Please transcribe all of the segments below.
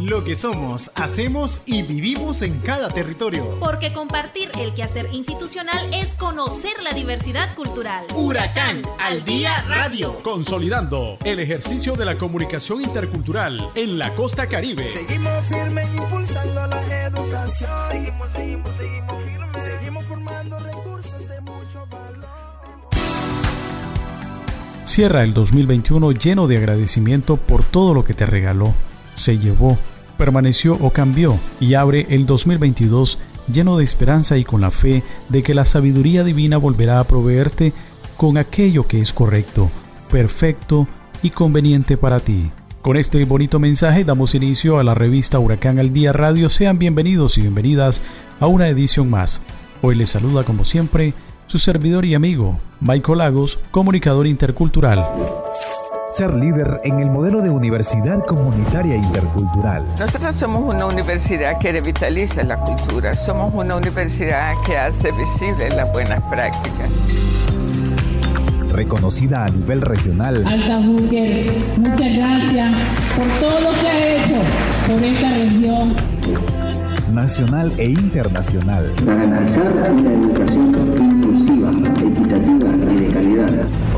Lo que somos, hacemos y vivimos en cada territorio. Porque compartir el quehacer institucional es conocer la diversidad cultural. Huracán al día radio. Consolidando el ejercicio de la comunicación intercultural en la costa caribe. Seguimos firmes impulsando la educación. Seguimos, seguimos, seguimos firmes. Seguimos formando recursos de mucho valor. Cierra el 2021 lleno de agradecimiento por todo lo que te regaló, se llevó permaneció o cambió y abre el 2022 lleno de esperanza y con la fe de que la sabiduría divina volverá a proveerte con aquello que es correcto, perfecto y conveniente para ti. Con este bonito mensaje damos inicio a la revista Huracán al Día Radio. Sean bienvenidos y bienvenidas a una edición más. Hoy les saluda como siempre su servidor y amigo, Michael Lagos, comunicador intercultural ser líder en el modelo de universidad comunitaria intercultural. Nosotros somos una universidad que revitaliza la cultura, somos una universidad que hace visible las buenas prácticas. Reconocida a nivel regional. Alta muchas gracias por todo lo que ha hecho por esta región. Nacional e internacional. Garantizar una educación inclusiva, equitativa y de calidad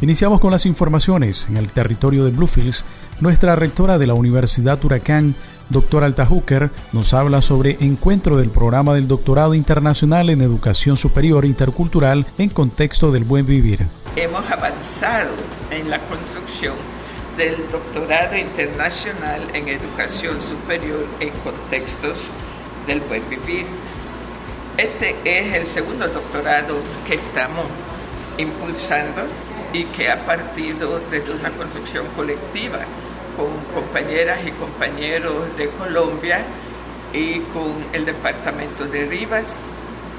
Iniciamos con las informaciones. En el territorio de Bluefields, nuestra rectora de la Universidad Huracán, doctora Alta Hooker, nos habla sobre encuentro del programa del Doctorado Internacional en Educación Superior Intercultural en contexto del buen vivir. Hemos avanzado en la construcción del Doctorado Internacional en Educación Superior en contextos del buen vivir. Este es el segundo doctorado que estamos impulsando y que ha partido desde una construcción colectiva con compañeras y compañeros de Colombia y con el departamento de Rivas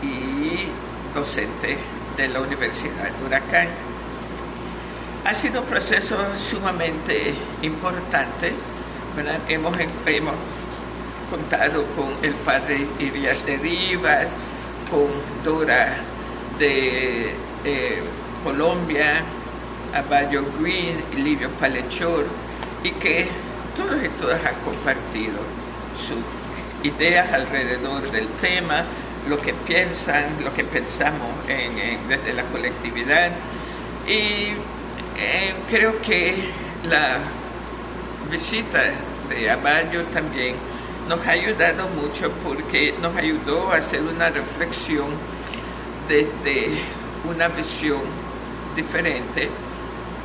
y docentes de la Universidad de Huracán. Ha sido un proceso sumamente importante. Hemos, hemos contado con el padre Irias de Rivas, con Dora de eh, Colombia, Abayo Green y Livio Palechor, y que todos y todas han compartido sus ideas alrededor del tema, lo que piensan, lo que pensamos desde la colectividad. Y eh, creo que la visita de Abayo también nos ha ayudado mucho porque nos ayudó a hacer una reflexión desde una visión diferente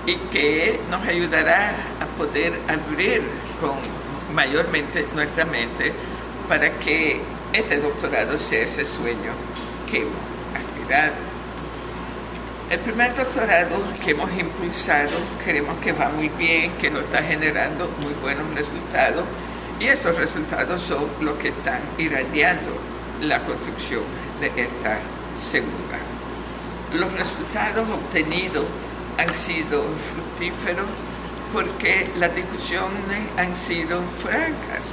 y que nos ayudará a poder abrir con mayormente nuestra mente para que este doctorado sea ese sueño que hemos aspirado. El primer doctorado que hemos impulsado queremos que va muy bien, que nos está generando muy buenos resultados y esos resultados son los que están irradiando la construcción de esta segunda. Los resultados obtenidos han sido fructíferos porque las discusiones han sido francas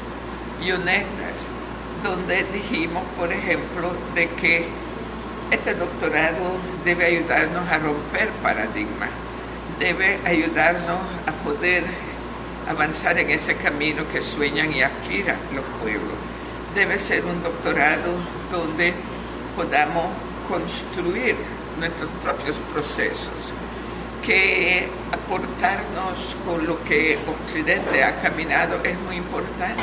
y honestas, donde dijimos, por ejemplo, de que este doctorado debe ayudarnos a romper paradigmas, debe ayudarnos a poder avanzar en ese camino que sueñan y aspiran los pueblos. Debe ser un doctorado donde podamos construir nuestros propios procesos, que aportarnos con lo que Occidente ha caminado es muy importante,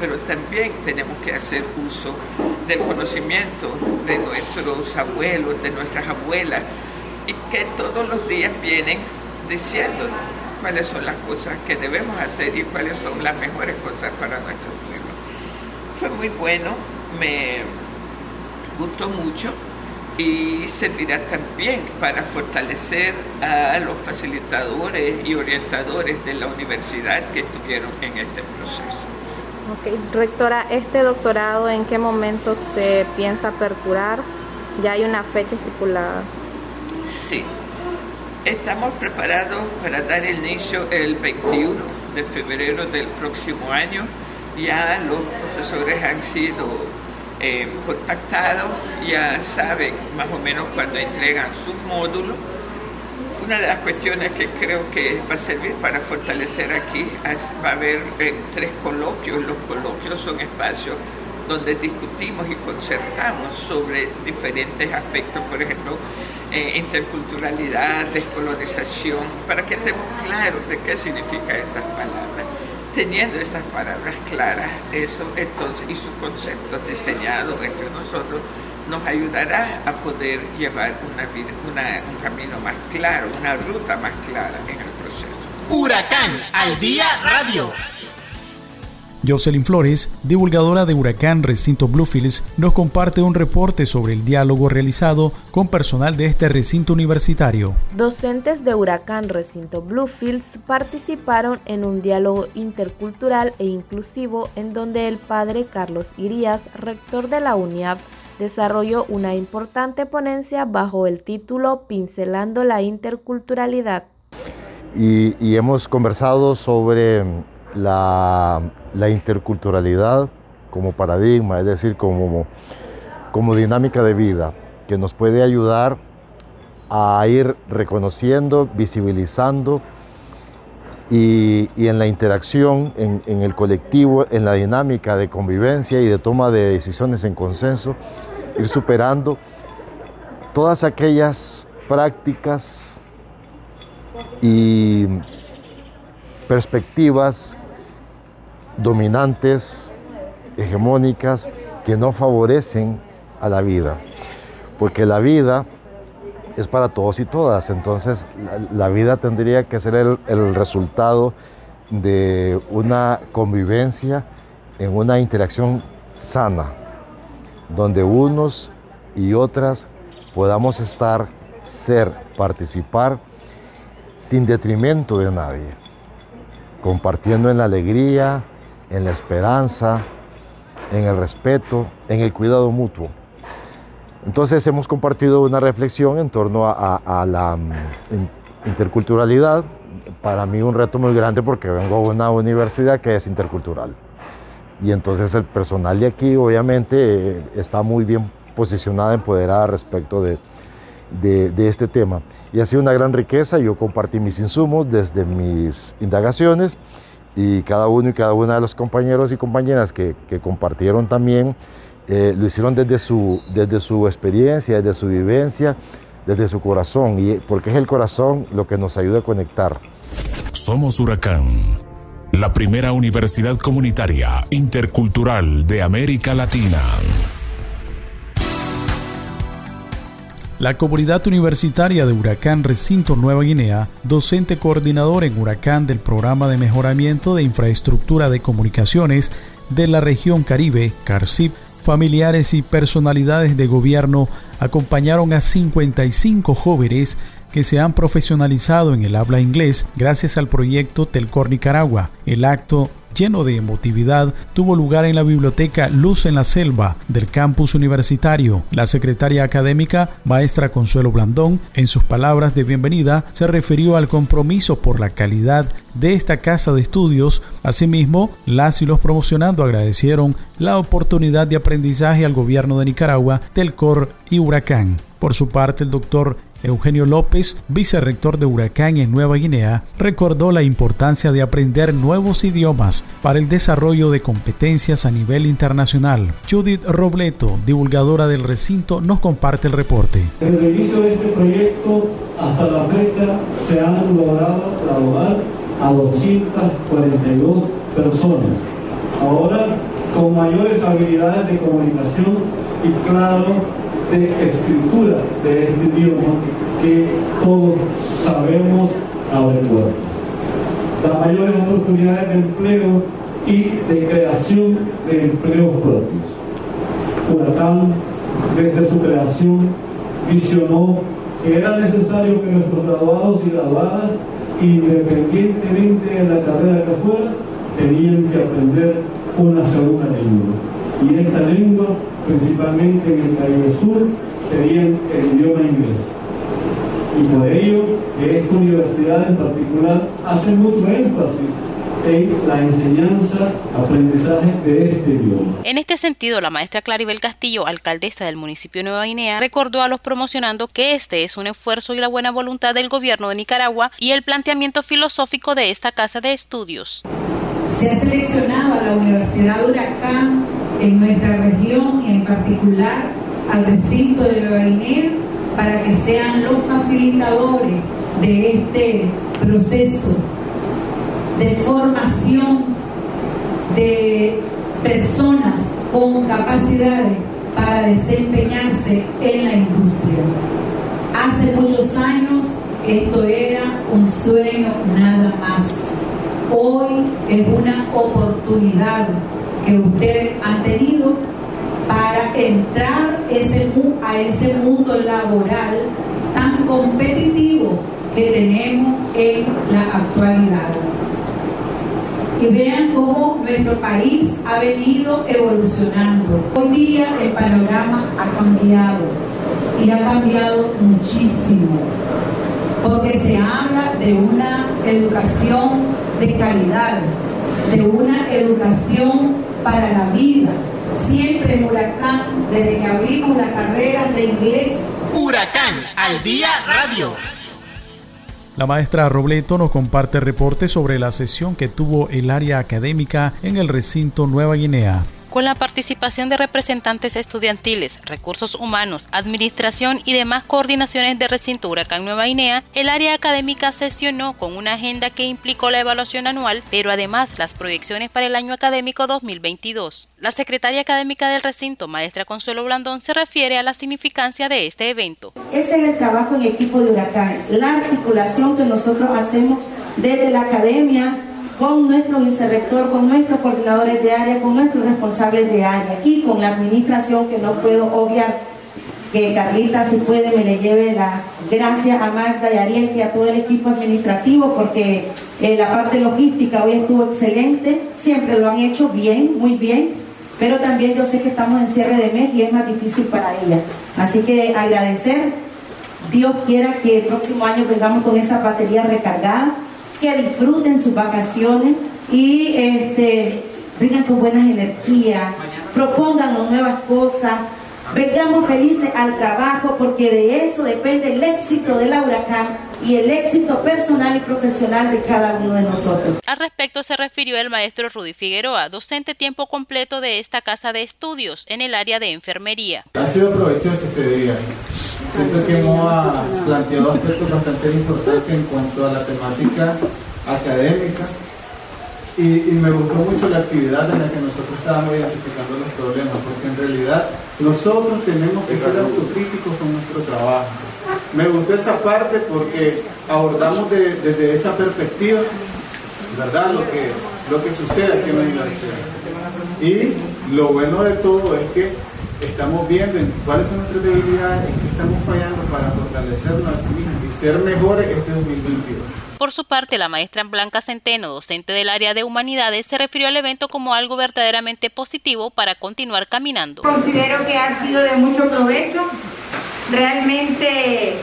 pero también tenemos que hacer uso del conocimiento de nuestros abuelos, de nuestras abuelas, y que todos los días vienen diciéndonos cuáles son las cosas que debemos hacer y cuáles son las mejores cosas para nuestro pueblo. Fue muy bueno, me gustó mucho y servirá también para fortalecer a los facilitadores y orientadores de la universidad que estuvieron en este proceso. Ok, rectora, ¿este doctorado en qué momento se piensa aperturar? ¿Ya hay una fecha estipulada? Sí, estamos preparados para dar inicio el 21 de febrero del próximo año. Ya los profesores han sido eh, contactados, ya saben más o menos cuando entregan sus módulos una de las cuestiones que creo que va a servir para fortalecer aquí es, va a haber eh, tres coloquios. Los coloquios son espacios donde discutimos y concertamos sobre diferentes aspectos, por ejemplo, eh, interculturalidad, descolonización, para que estemos claros de qué significan estas palabras. Teniendo estas palabras claras, eso entonces y sus conceptos diseñados entre nosotros, nos ayudará a poder llevar un camino más claro, una ruta más clara en el proceso. Huracán al día radio. Jocelyn Flores, divulgadora de Huracán Recinto Bluefields, nos comparte un reporte sobre el diálogo realizado con personal de este recinto universitario. Docentes de Huracán Recinto Bluefields participaron en un diálogo intercultural e inclusivo en donde el padre Carlos Irías, rector de la UNIAP, desarrolló una importante ponencia bajo el título Pincelando la Interculturalidad. Y, hemos conversado sobre la, interculturalidad como paradigma, es decir, como, dinámica de vida, que nos puede ayudar a ir reconociendo, visibilizando y, en la interacción, en, en, el colectivo, en la dinámica de convivencia y de toma de decisiones en consenso, ir superando todas aquellas prácticas y perspectivas dominantes, hegemónicas, que no favorecen a la vida. Porque la vida es para todos y todas. Entonces la, vida tendría que ser el, resultado de una convivencia en una interacción sana, donde unos y otras podamos estar, ser, participar sin detrimento de nadie, compartiendo en la alegría, en la esperanza, en el respeto, en el cuidado mutuo. Entonces hemos compartido una reflexión en torno a, la mm, interculturalidad. Para mí un reto muy grande porque vengo a una universidad que es intercultural. Y entonces el personal de aquí obviamente eh, está muy bien posicionado, empoderada respecto de, de, este tema. Y ha sido una gran riqueza. Yo compartí mis insumos desde mis indagaciones y cada uno y cada una de los compañeros y compañeras que, compartieron también eh, lo hicieron desde su, desde su experiencia, desde su vivencia, desde su corazón, y porque es el corazón lo que nos ayuda a conectar. Somos Huracán, la primera universidad comunitaria intercultural de América Latina. La comunidad universitaria de Huracán Recinto Nueva Guinea, docente coordinador en Huracán del Programa de Mejoramiento de Infraestructura de Comunicaciones de la región Caribe, CARCIP, familiares y personalidades de gobierno acompañaron a 55 jóvenes que se han profesionalizado en el habla inglés gracias al proyecto Telcor Nicaragua. El acto lleno de emotividad tuvo lugar en la biblioteca Luz en la Selva del campus universitario. La secretaria académica, maestra Consuelo Blandón, en sus palabras de bienvenida, se refirió al compromiso por la calidad de esta casa de estudios. Asimismo, las y los promocionando agradecieron la oportunidad de aprendizaje al gobierno de Nicaragua, Telcor y Huracán. Por su parte, el doctor Eugenio López, vicerrector de Huracán en Nueva Guinea, recordó la importancia de aprender nuevos idiomas para el desarrollo de competencias a nivel internacional. Judith Robleto, divulgadora del recinto, nos comparte el reporte. Desde el inicio de este proyecto hasta la fecha se han logrado graduar a 242 personas. Ahora con mayores habilidades de comunicación y claro de escritura de este idioma que todos sabemos puertas. Las mayores oportunidades de empleo y de creación de empleos propios. Huracán, desde su creación, visionó que era necesario que nuestros graduados y graduadas, independientemente de la carrera que fuera, tenían que aprender una segunda lengua. Y esta lengua, principalmente en el Caribe Sur, sería el idioma inglés. Y por ello, esta universidad en particular hace mucho énfasis en la enseñanza, aprendizaje de este idioma. En este sentido, la maestra Claribel Castillo, alcaldesa del municipio de Nueva Guinea, recordó a los promocionando que este es un esfuerzo y la buena voluntad del gobierno de Nicaragua y el planteamiento filosófico de esta casa de estudios. Se ha seleccionado a la Universidad de Huracán en nuestra región y en particular al recinto de Nueva Guinea para que sean los facilitadores de este proceso de formación de personas con capacidades para desempeñarse en la industria. Hace muchos años esto era un sueño nada más. Hoy es una oportunidad que ustedes han tenido para entrar a ese mundo laboral tan competitivo que tenemos en la actualidad y vean cómo nuestro país ha venido evolucionando. Hoy día el panorama ha cambiado y ha cambiado muchísimo, porque se habla de una educación de calidad, de una educación para la vida. Siempre en Huracán, desde que abrimos la carrera de inglés. Huracán al día radio. La maestra Robleto nos comparte reportes sobre la sesión que tuvo el área académica en el recinto Nueva Guinea con la participación de representantes estudiantiles, recursos humanos, administración y demás coordinaciones de recinto Huracán Nueva Guinea, el área académica sesionó con una agenda que implicó la evaluación anual, pero además las proyecciones para el año académico 2022. La secretaria académica del recinto, maestra Consuelo Blandón, se refiere a la significancia de este evento. Ese es el trabajo en equipo de Huracán, la articulación que nosotros hacemos desde la academia con nuestro vicerrector, con nuestros coordinadores de área, con nuestros responsables de área y con la administración que no puedo obviar que Carlita si puede me le lleve la gracias a Magda y Ariel y a todo el equipo administrativo porque eh, la parte logística hoy estuvo excelente, siempre lo han hecho bien, muy bien, pero también yo sé que estamos en cierre de mes y es más difícil para ella. Así que agradecer, Dios quiera que el próximo año vengamos con esa batería recargada que disfruten sus vacaciones y este, vengan con buenas energías, propongan nuevas cosas, vengamos felices al trabajo porque de eso depende el éxito de la huracán y el éxito personal y profesional de cada uno de nosotros. Al respecto se refirió el maestro Rudy Figueroa, docente tiempo completo de esta casa de estudios en el área de enfermería. Ha sido provechoso este día. Siento que hemos planteado aspectos bastante importantes en cuanto a la temática académica y, me gustó mucho la actividad en la que nosotros estábamos identificando los problemas, porque en realidad nosotros tenemos que ser autocríticos con nuestro trabajo. Me gustó esa parte porque abordamos desde esa perspectiva, ¿verdad? Lo que, lo que sucede aquí en la universidad. Y lo bueno de todo es que estamos viendo cuáles son nuestras debilidades, en qué estamos fallando para fortalecernos a sí mismos y ser mejores este 2022. Por su parte, la maestra Blanca Centeno, docente del área de humanidades, se refirió al evento como algo verdaderamente positivo para continuar caminando. Considero que ha sido de mucho provecho, realmente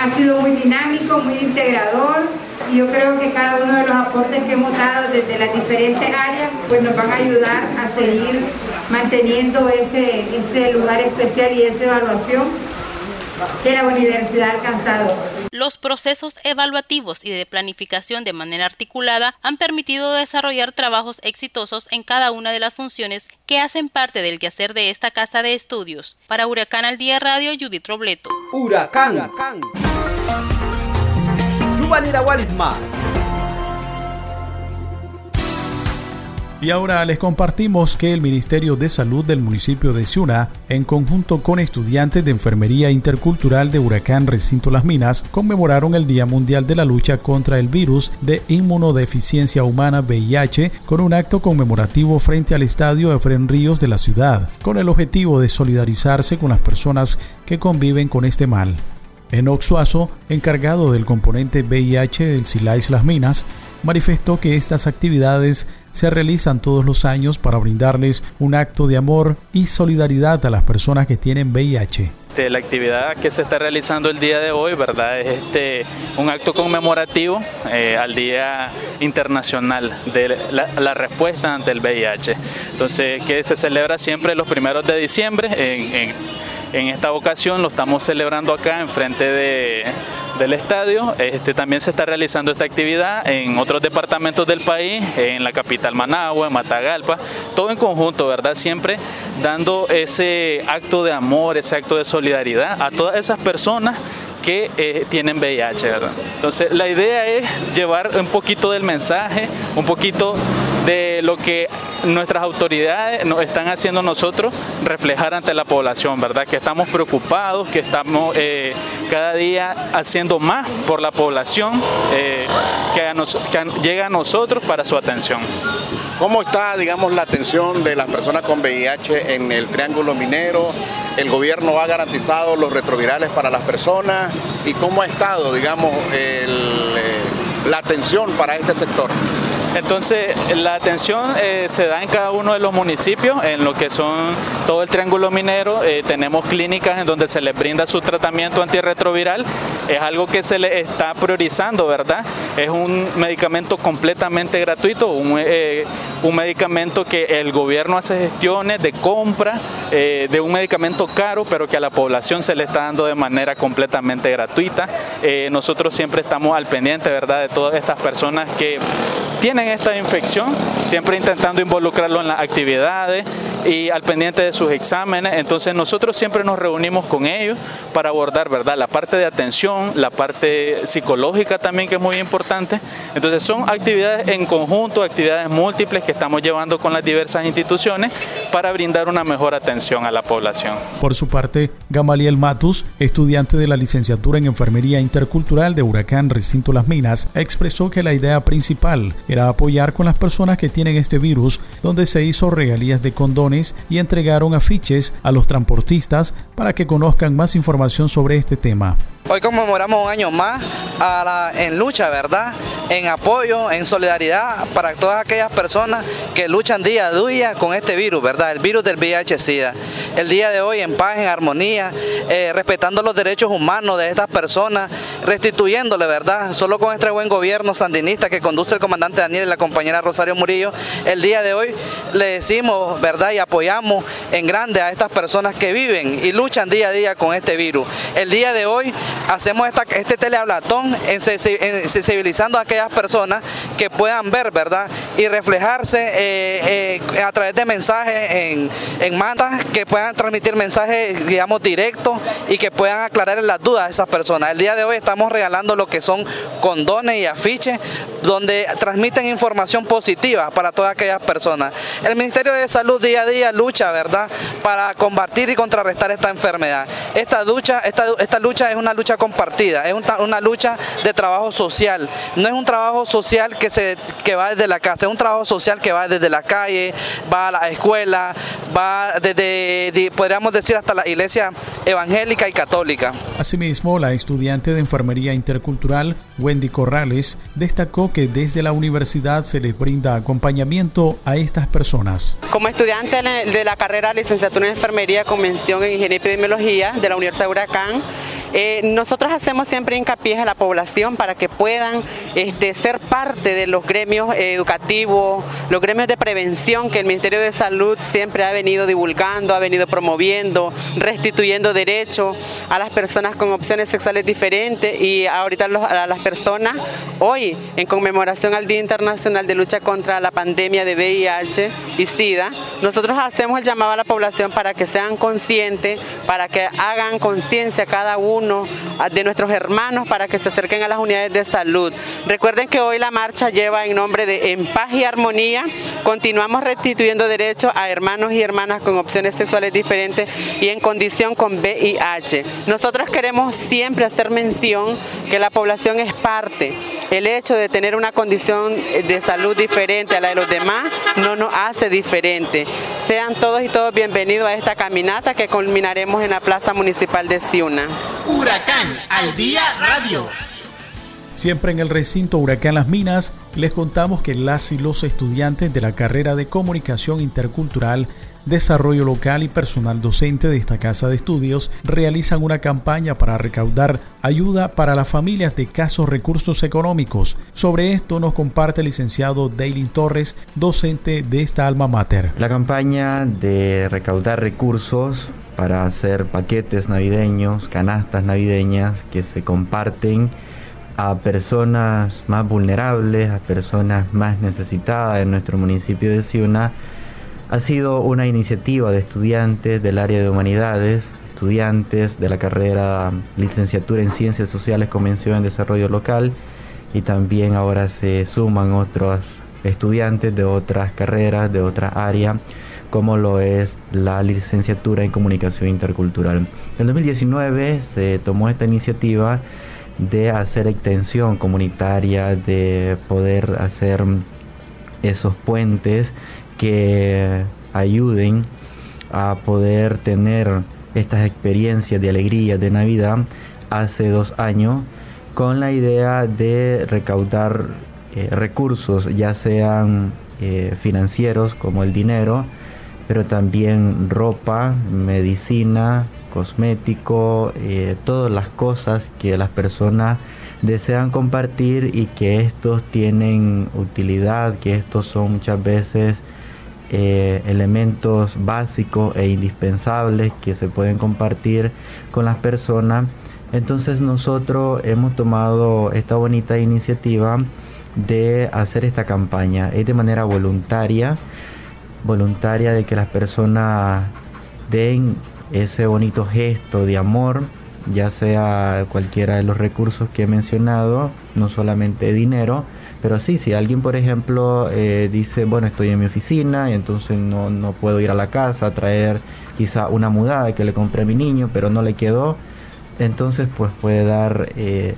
ha sido muy dinámico, muy integrador y yo creo que cada uno de los aportes que hemos dado desde las diferentes áreas pues nos van a ayudar a seguir manteniendo ese, ese lugar especial y esa evaluación que la universidad ha alcanzado. Los procesos evaluativos y de planificación de manera articulada han permitido desarrollar trabajos exitosos en cada una de las funciones que hacen parte del quehacer de esta casa de estudios. Para Huracán al Día Radio, Judith Robleto. Huracán. Huracán. Y ahora les compartimos que el Ministerio de Salud del municipio de Ciuna, en conjunto con estudiantes de Enfermería Intercultural de Huracán Recinto Las Minas, conmemoraron el Día Mundial de la Lucha contra el Virus de Inmunodeficiencia Humana VIH con un acto conmemorativo frente al Estadio Efren Ríos de la ciudad, con el objetivo de solidarizarse con las personas que conviven con este mal. En Oxuazo, encargado del componente VIH del Silais Las Minas, manifestó que estas actividades se realizan todos los años para brindarles un acto de amor y solidaridad a las personas que tienen VIH. La actividad que se está realizando el día de hoy, ¿verdad? Es este, un acto conmemorativo eh, al Día Internacional de la, Respuesta ante el VIH. Entonces, que se celebra siempre los primeros de diciembre. En, en esta ocasión lo estamos celebrando acá enfrente de, del estadio. Este, también se está realizando esta actividad en otros departamentos del país, en la capital Managua, en Matagalpa, todo en conjunto, ¿verdad? Siempre dando ese acto de amor, ese acto de solidaridad a todas esas personas que eh, tienen VIH, ¿verdad? Entonces la idea es llevar un poquito del mensaje, un poquito de lo que nuestras autoridades nos están haciendo nosotros reflejar ante la población, ¿verdad? Que estamos preocupados, que estamos eh, cada día haciendo más por la población eh, que, llega a nosotros para su atención. ¿Cómo está, digamos, la atención de las personas con VIH en el Triángulo Minero? ¿El gobierno ha garantizado los retrovirales para las personas? ¿Y cómo ha estado, digamos, eh, la atención para este sector? Entonces, la atención eh, se da en cada uno de los municipios, en lo que son todo el triángulo minero. Eh, tenemos clínicas en donde se les brinda su tratamiento antirretroviral. Es algo que se le está priorizando, ¿verdad? Es un medicamento completamente gratuito, un, eh, un medicamento que el gobierno hace gestiones de compra de un medicamento caro, pero que a la población se le está dando de manera completamente gratuita. nosotros siempre estamos al pendiente, ¿verdad?, de todas estas personas que tienen esta infección, siempre intentando involucrarlo en las actividades y al pendiente de sus exámenes. Entonces nosotros siempre nos reunimos con ellos para abordar, ¿verdad? La parte de atención, la parte psicológica también que es muy importante. Entonces son actividades en conjunto, actividades múltiples que estamos llevando con las diversas instituciones para brindar una mejor atención a la población. Por su parte, Gamaliel Matus, estudiante de la licenciatura en Enfermería Intercultural de Huracán Recinto Las Minas, expresó que la idea principal era apoyar con las personas que tienen este virus, donde se hizo regalías de condones y entregaron afiches a los transportistas para que conozcan más información sobre este tema. Hoy conmemoramos un año más en lucha, ¿verdad? En apoyo, en solidaridad para todas aquellas personas que luchan día a día con este virus, ¿verdad? El virus del VIH-Sida. El día de hoy en paz, en armonía, eh, respetando los derechos humanos de estas personas, restituyéndole, ¿verdad? Solo con este buen gobierno sandinista que conduce el comandante Daniel y la compañera Rosario Murillo, el día de hoy le decimos, ¿verdad? Y apoyamos en grande a estas personas que viven y luchan día a día con este virus. El día de hoy hacemos este telehablatón en, sensibilizando a aquellas personas que puedan ver, ¿verdad? Y reflejarse eh, eh, a través de mensajes en, en mantas, que puedan transmitir mensajes, digamos, directos y que puedan aclarar las dudas a esas personas. El día de hoy estamos regalando lo que son condones y afiches donde transmiten información positiva para todas aquellas personas. El Ministerio de Salud día a día lucha, ¿verdad?, para combatir y contrarrestar esta enfermedad. Esta lucha, esta, esta lucha es una lucha compartida, es una, lucha de trabajo social. No es un trabajo social que, se, que va desde la casa, un trabajo social que va desde la calle, va a la escuela, va desde, podríamos decir, hasta la iglesia evangélica y católica. Asimismo, la estudiante de Enfermería Intercultural, Wendy Corrales, destacó que desde la universidad se les brinda acompañamiento a estas personas. Como estudiante de la carrera licenciatura en Enfermería con mención en Ingeniería y Epidemiología de la Universidad de Huracán, eh, nosotros hacemos siempre hincapié a la población para que puedan este, ser parte de los gremios educativos, los gremios de prevención que el Ministerio de Salud siempre ha venido divulgando, ha venido promoviendo, restituyendo derechos a las personas con opciones sexuales diferentes y ahorita a las personas hoy en conmemoración al Día Internacional de Lucha contra la Pandemia de VIH y SIDA, nosotros hacemos el llamado a la población para que sean conscientes, para que hagan conciencia cada uno de nuestros hermanos para que se acerquen a las unidades de salud. Recuerden que hoy la marcha lleva en nombre de En Paz y Armonía. Continuamos restituyendo derechos a hermanos y hermanas con opciones sexuales diferentes y en condición con VIH. Nosotros queremos siempre hacer mención que la población es parte. El hecho de tener una condición de salud diferente a la de los demás no nos hace diferente. Sean todos y todos bienvenidos a esta caminata que culminaremos en la Plaza Municipal de Ciuna. Huracán al Día Radio. Siempre en el recinto Huracán Las Minas, les contamos que las y los estudiantes de la carrera de Comunicación Intercultural Desarrollo Local y personal docente de esta casa de estudios realizan una campaña para recaudar ayuda para las familias de casos recursos económicos. Sobre esto nos comparte el licenciado Dailin Torres, docente de esta alma mater. La campaña de recaudar recursos para hacer paquetes navideños, canastas navideñas que se comparten a personas más vulnerables, a personas más necesitadas en nuestro municipio de Ciuna, ha sido una iniciativa de estudiantes del área de humanidades, estudiantes de la carrera licenciatura en Ciencias Sociales, Convención en Desarrollo Local y también ahora se suman otros estudiantes de otras carreras, de otra área, como lo es la licenciatura en Comunicación Intercultural. En 2019 se tomó esta iniciativa de hacer extensión comunitaria, de poder hacer esos puentes que ayuden a poder tener estas experiencias de alegría de Navidad hace dos años con la idea de recaudar eh, recursos, ya sean eh, financieros como el dinero, pero también ropa, medicina, cosmético, eh, todas las cosas que las personas desean compartir y que estos tienen utilidad, que estos son muchas veces eh, elementos básicos e indispensables que se pueden compartir con las personas. Entonces nosotros hemos tomado esta bonita iniciativa de hacer esta campaña. Es de manera voluntaria, voluntaria de que las personas den ese bonito gesto de amor, ya sea cualquiera de los recursos que he mencionado, no solamente dinero, pero sí, si alguien, por ejemplo, eh, dice, bueno, estoy en mi oficina y entonces no, no puedo ir a la casa a traer quizá una mudada que le compré a mi niño, pero no le quedó, entonces pues puede dar eh,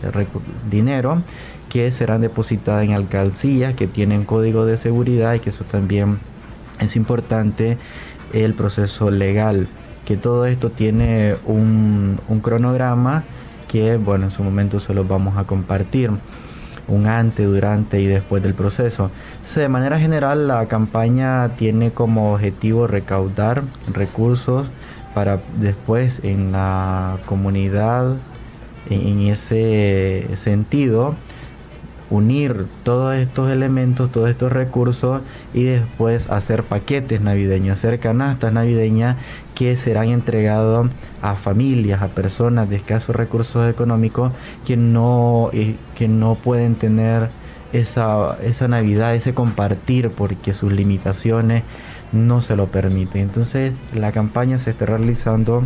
dinero que serán depositadas en alcaldías que tienen código de seguridad y que eso también es importante el proceso legal. Que todo esto tiene un, un cronograma que bueno en su momento se los vamos a compartir un antes, durante y después del proceso. de manera general, la campaña tiene como objetivo recaudar recursos para después en la comunidad, en ese sentido, unir todos estos elementos, todos estos recursos y después hacer paquetes navideños, hacer canastas navideñas que serán entregados a familias, a personas de escasos recursos económicos que no, eh, que no pueden tener esa, esa Navidad, ese compartir porque sus limitaciones no se lo permiten. Entonces la campaña se está realizando,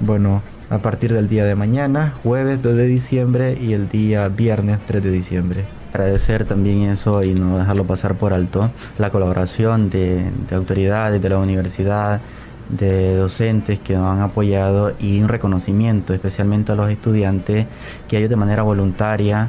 bueno, a partir del día de mañana, jueves 2 de diciembre y el día viernes 3 de diciembre. Agradecer también eso y no dejarlo pasar por alto, la colaboración de, autoridades de la universidad, de docentes que nos han apoyado y un reconocimiento especialmente a los estudiantes que ellos de manera voluntaria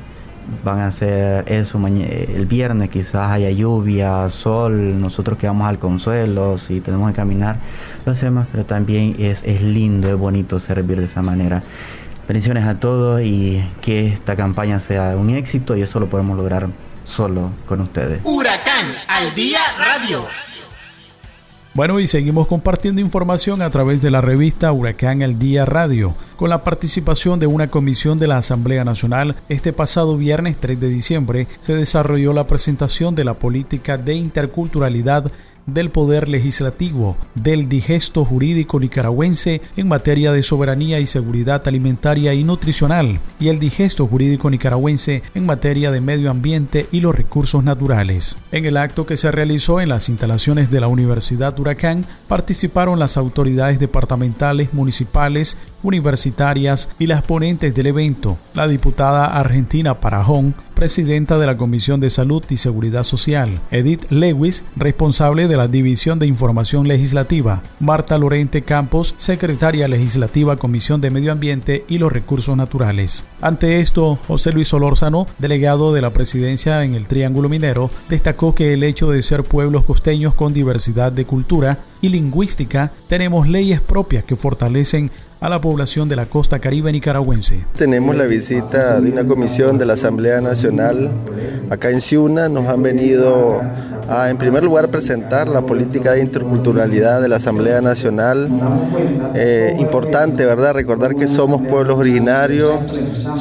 van a hacer eso el viernes quizás haya lluvia, sol, nosotros que vamos al consuelo, si tenemos que caminar, lo hacemos, pero también es, es lindo, es bonito servir de esa manera. Bendiciones a todos y que esta campaña sea un éxito y eso lo podemos lograr solo con ustedes. Huracán al día radio. Bueno, y seguimos compartiendo información a través de la revista Huracán al Día Radio, con la participación de una comisión de la Asamblea Nacional. Este pasado viernes 3 de diciembre se desarrolló la presentación de la política de interculturalidad del Poder Legislativo, del digesto jurídico nicaragüense en materia de soberanía y seguridad alimentaria y nutricional, y el digesto jurídico nicaragüense en materia de medio ambiente y los recursos naturales. En el acto que se realizó en las instalaciones de la Universidad Huracán participaron las autoridades departamentales, municipales, universitarias y las ponentes del evento, la diputada argentina Parajón, presidenta de la Comisión de Salud y Seguridad Social, Edith Lewis, responsable de la División de Información Legislativa, Marta Lorente Campos, secretaria legislativa Comisión de Medio Ambiente y los Recursos Naturales. Ante esto, José Luis Solórzano, delegado de la presidencia en el Triángulo Minero, destacó que el hecho de ser pueblos costeños con diversidad de cultura y lingüística, tenemos leyes propias que fortalecen a la población de la costa caribe nicaragüense. Tenemos la visita de una comisión de la Asamblea Nacional acá en Ciuna. Nos han venido a, en primer lugar, presentar la política de interculturalidad de la Asamblea Nacional. Eh, importante, ¿verdad? Recordar que somos pueblos originarios,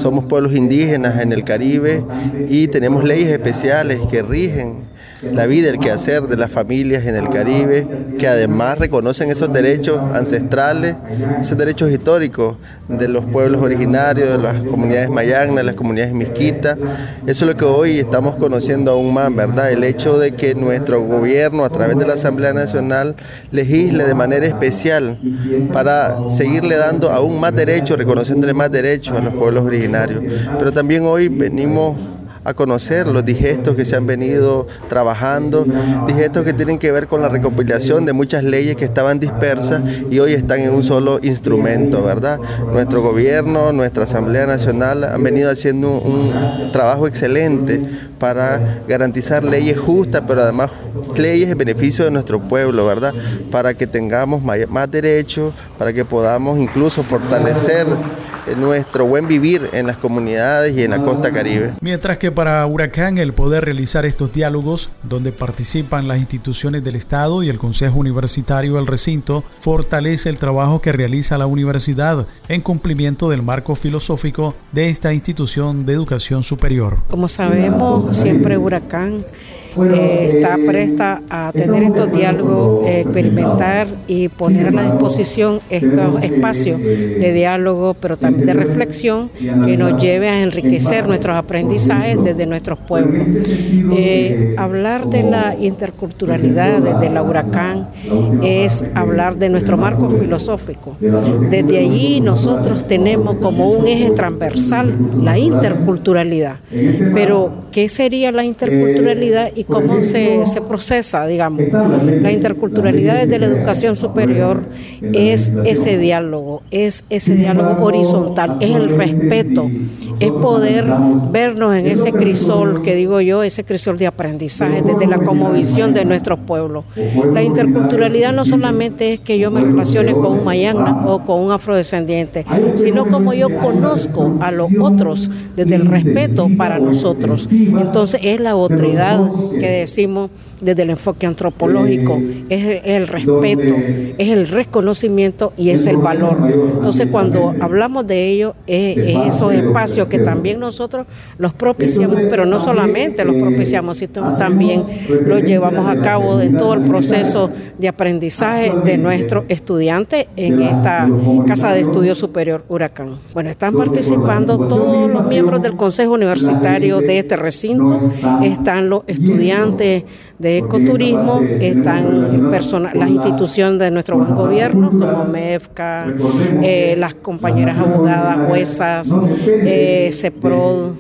somos pueblos indígenas en el Caribe y tenemos leyes especiales que rigen la vida, el quehacer de las familias en el Caribe, que además reconocen esos derechos ancestrales, esos derechos históricos de los pueblos originarios, de las comunidades mayagnas, las comunidades misquitas. Eso es lo que hoy estamos conociendo aún más, ¿verdad? El hecho de que nuestro gobierno, a través de la Asamblea Nacional, legisle de manera especial para seguirle dando aún más derechos, reconociéndole más derechos a los pueblos originarios. Pero también hoy venimos a conocer los digestos que se han venido trabajando, digestos que tienen que ver con la recopilación de muchas leyes que estaban dispersas y hoy están en un solo instrumento, ¿verdad? Nuestro gobierno, nuestra Asamblea Nacional han venido haciendo un trabajo excelente para garantizar leyes justas, pero además leyes en beneficio de nuestro pueblo, ¿verdad? Para que tengamos más derechos, para que podamos incluso fortalecer nuestro buen vivir en las comunidades y en la costa caribe. Mientras que para Huracán el poder realizar estos diálogos, donde participan las instituciones del Estado y el Consejo Universitario del recinto, fortalece el trabajo que realiza la universidad en cumplimiento del marco filosófico de esta institución de educación superior. Como sabemos, siempre Huracán eh, está presta a tener estos diálogos, eh, experimentar y poner a la disposición estos espacios de diálogo, pero también de reflexión que nos lleve a enriquecer nuestros aprendizajes desde nuestros pueblos. Eh, hablar de la interculturalidad desde la huracán es hablar de nuestro marco filosófico. Desde allí nosotros tenemos como un eje transversal la interculturalidad. Pero, ¿qué sería la interculturalidad y cómo se, se procesa, digamos? La interculturalidad desde la educación superior es ese diálogo, es ese diálogo horizontal, es el respeto, es poder vernos en ese crisol que digo yo, ese crisol de aprendizaje desde la comovisión de nuestros pueblos. La interculturalidad no solamente es que yo me relacione con un mayagna o con un afrodescendiente, sino como yo conozco a los otros desde el respeto para nosotros. Entonces es la otredad que decimos desde el enfoque antropológico, es el respeto, es el reconocimiento y es el valor. Entonces cuando hablamos de ello, es, esos espacios que también nosotros los propiciamos, pero no solamente los propiciamos, sino también los llevamos a cabo en todo el proceso de aprendizaje de nuestros estudiantes en esta Casa de Estudios Superior Huracán. Bueno, están participando todos los miembros del Consejo Universitario de este recinto, están los estudiantes de ecoturismo, están las instituciones de nuestro buen gobierno, como MEFCA, eh, las compañeras abogadas, juezas, eh, CEPROD,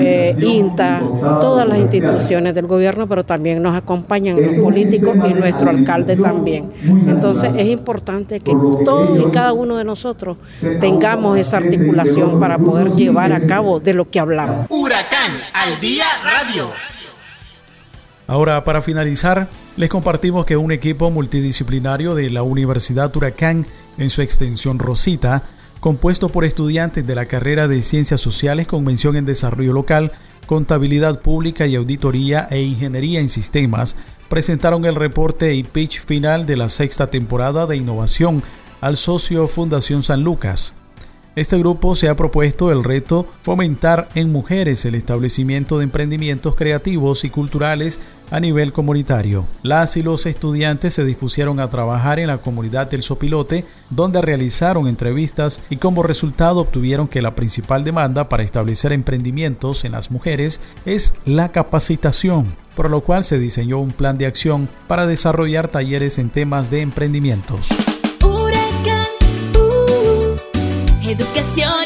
eh, INTA, todas las instituciones del gobierno, pero también nos acompañan los políticos y nuestro alcalde también. Entonces es importante que todos y cada uno de nosotros tengamos esa articulación para poder llevar a cabo de lo que hablamos. Huracán al día radio. Ahora, para finalizar, les compartimos que un equipo multidisciplinario de la Universidad Huracán, en su extensión Rosita, compuesto por estudiantes de la carrera de Ciencias Sociales con mención en Desarrollo Local, Contabilidad Pública y Auditoría e Ingeniería en Sistemas, presentaron el reporte y pitch final de la sexta temporada de innovación al socio Fundación San Lucas. Este grupo se ha propuesto el reto fomentar en mujeres el establecimiento de emprendimientos creativos y culturales a nivel comunitario. Las y los estudiantes se dispusieron a trabajar en la comunidad del Sopilote, donde realizaron entrevistas y como resultado obtuvieron que la principal demanda para establecer emprendimientos en las mujeres es la capacitación, por lo cual se diseñó un plan de acción para desarrollar talleres en temas de emprendimientos.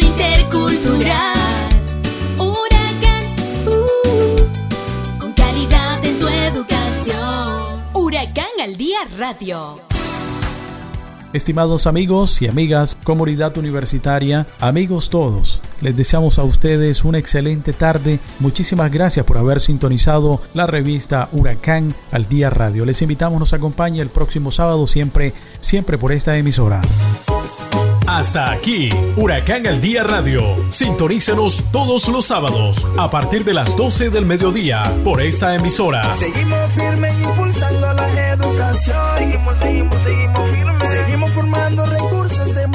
Intercultural. Día radio. Estimados amigos y amigas, comunidad universitaria, amigos todos, les deseamos a ustedes una excelente tarde. Muchísimas gracias por haber sintonizado la revista Huracán al Día Radio. Les invitamos, nos acompañe el próximo sábado siempre, siempre por esta emisora. Hasta aquí, Huracán al Día Radio. Sintonícenos todos los sábados a partir de las 12 del mediodía por esta emisora. Seguimos firmes impulsando la educación. Seguimos, seguimos, seguimos firmes. Seguimos formando recursos de